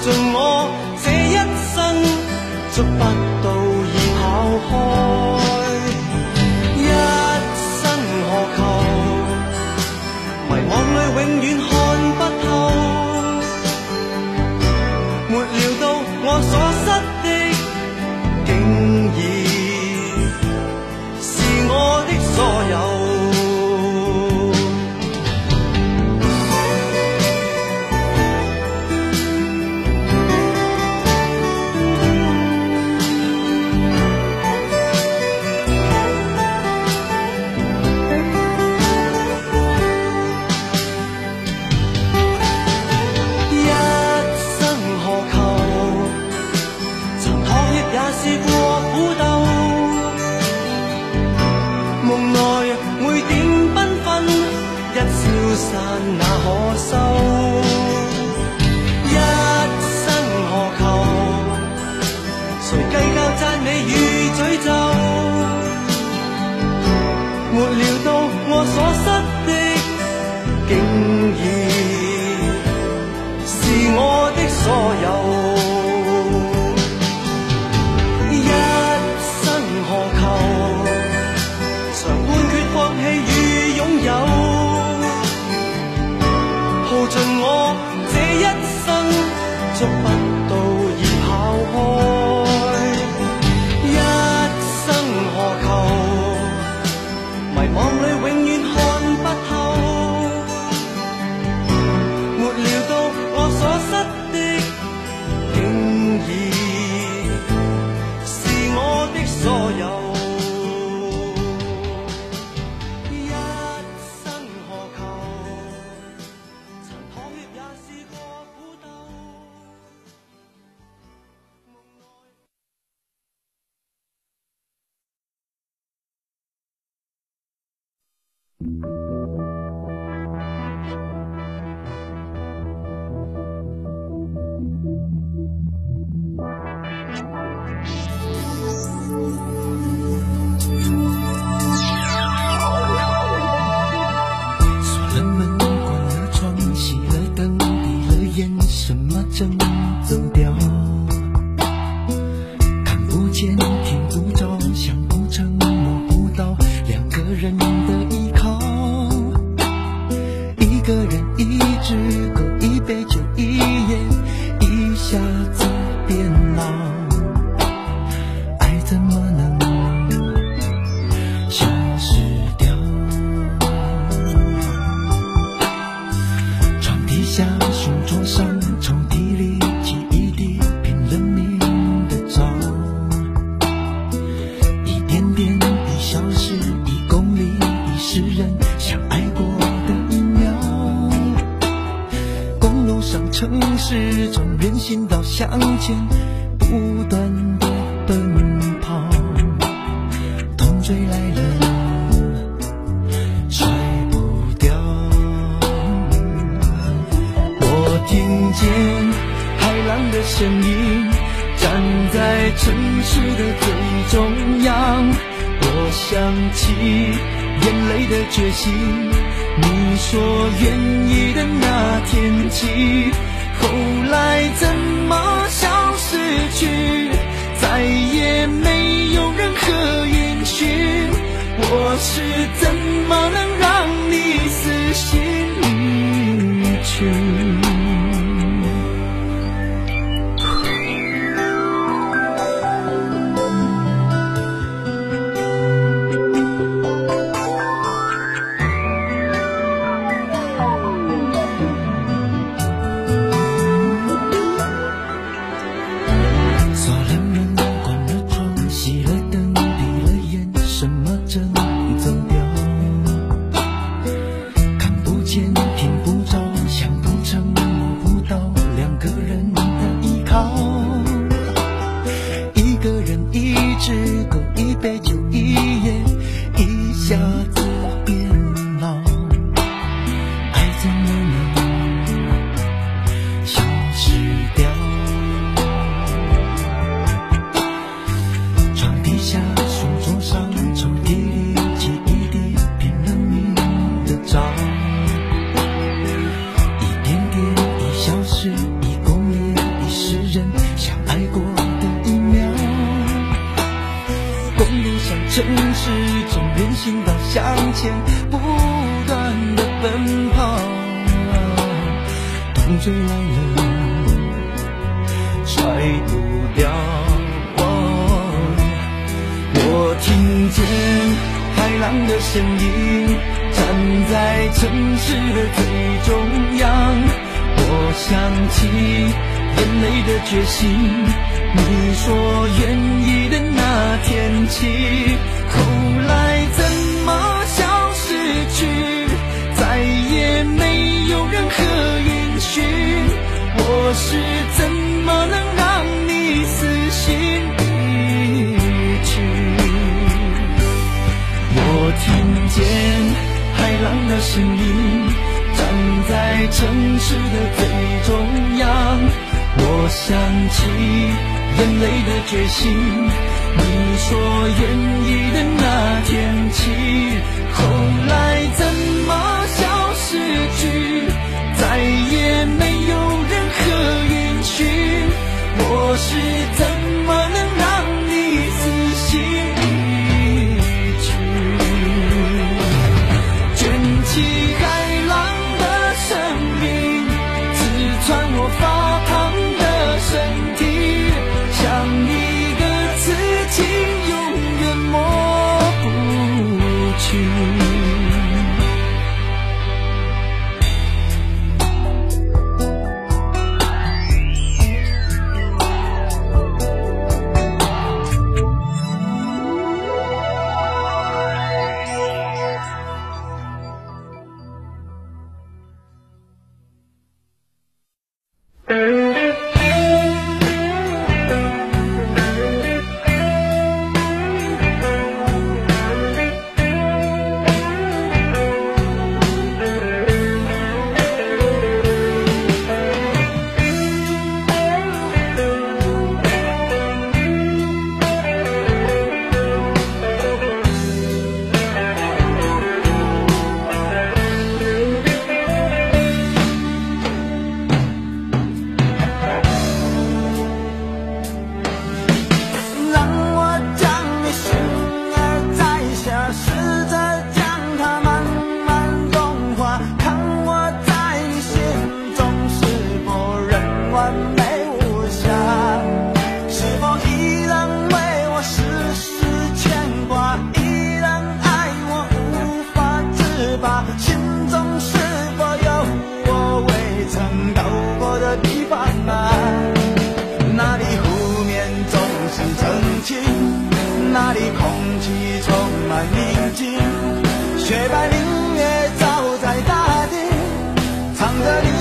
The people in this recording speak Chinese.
尽我这一生，捉不到已跑开。一生何求？迷惘里永远看不透，没了。见。始终任行到向前，不断的奔跑，痛追来了，甩不掉。我听见海浪的声音，站在城市的最中央。我想起眼泪的决心，你说愿意的那天起。后来怎么消失去？再也没有任何音讯我是怎么能让你死心离去？ 아 公路上，城市中人行道向前不断的奔跑，风吹来了，甩不掉。我听见海浪的声音，站在城市的最中央。我想起眼泪的决心，你说愿意的那天起，后来怎么消失去，再也没有任何音讯。我是怎么能让你死心离去？我听见海浪的声音，站在城市的最中央。我想起眼泪的决心，你说愿意的那天起，后来怎么消失去，再也心中是否有我未曾到过的地方啊那里湖面总是澄清那里空气充满宁静。雪白明月照在大地藏着你